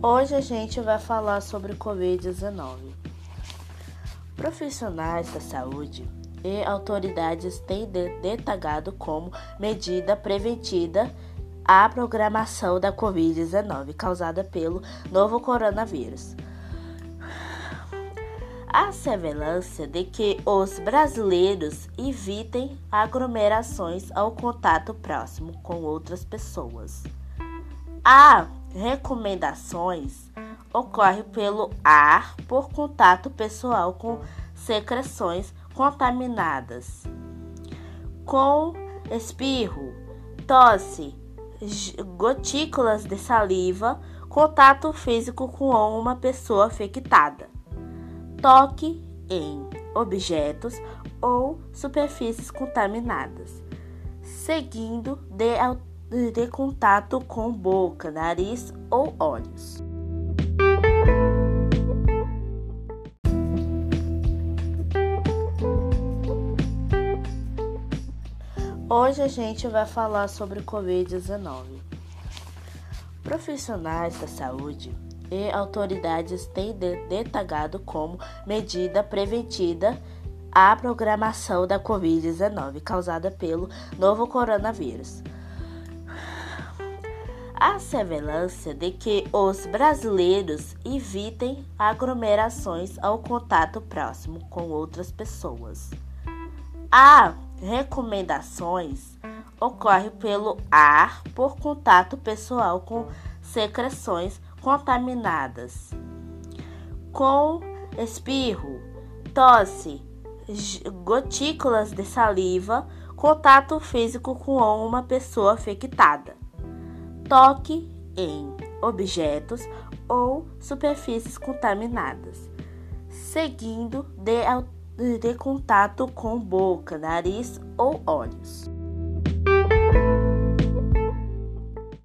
Hoje a gente vai falar sobre Covid-19. Profissionais da saúde e autoridades têm detalhado como medida preventiva a programação da Covid-19 causada pelo novo coronavírus. A semelhança de que os brasileiros evitem aglomerações ao contato próximo com outras pessoas. A recomendações ocorre pelo ar por contato pessoal com secreções contaminadas, com espirro, tosse, gotículas de saliva, contato físico com uma pessoa infectada, toque em objetos ou superfícies contaminadas, seguindo de de contato com boca, nariz ou olhos. Hoje a gente vai falar sobre Covid-19. Profissionais da saúde e autoridades têm detalhado como medida preventiva a programação da Covid-19 causada pelo novo coronavírus a semelhança de que os brasileiros evitem aglomerações ao contato próximo com outras pessoas. A recomendações ocorre pelo ar por contato pessoal com secreções contaminadas, com espirro, tosse, gotículas de saliva, contato físico com uma pessoa infectada toque em objetos ou superfícies contaminadas, seguindo de, de contato com boca, nariz ou olhos.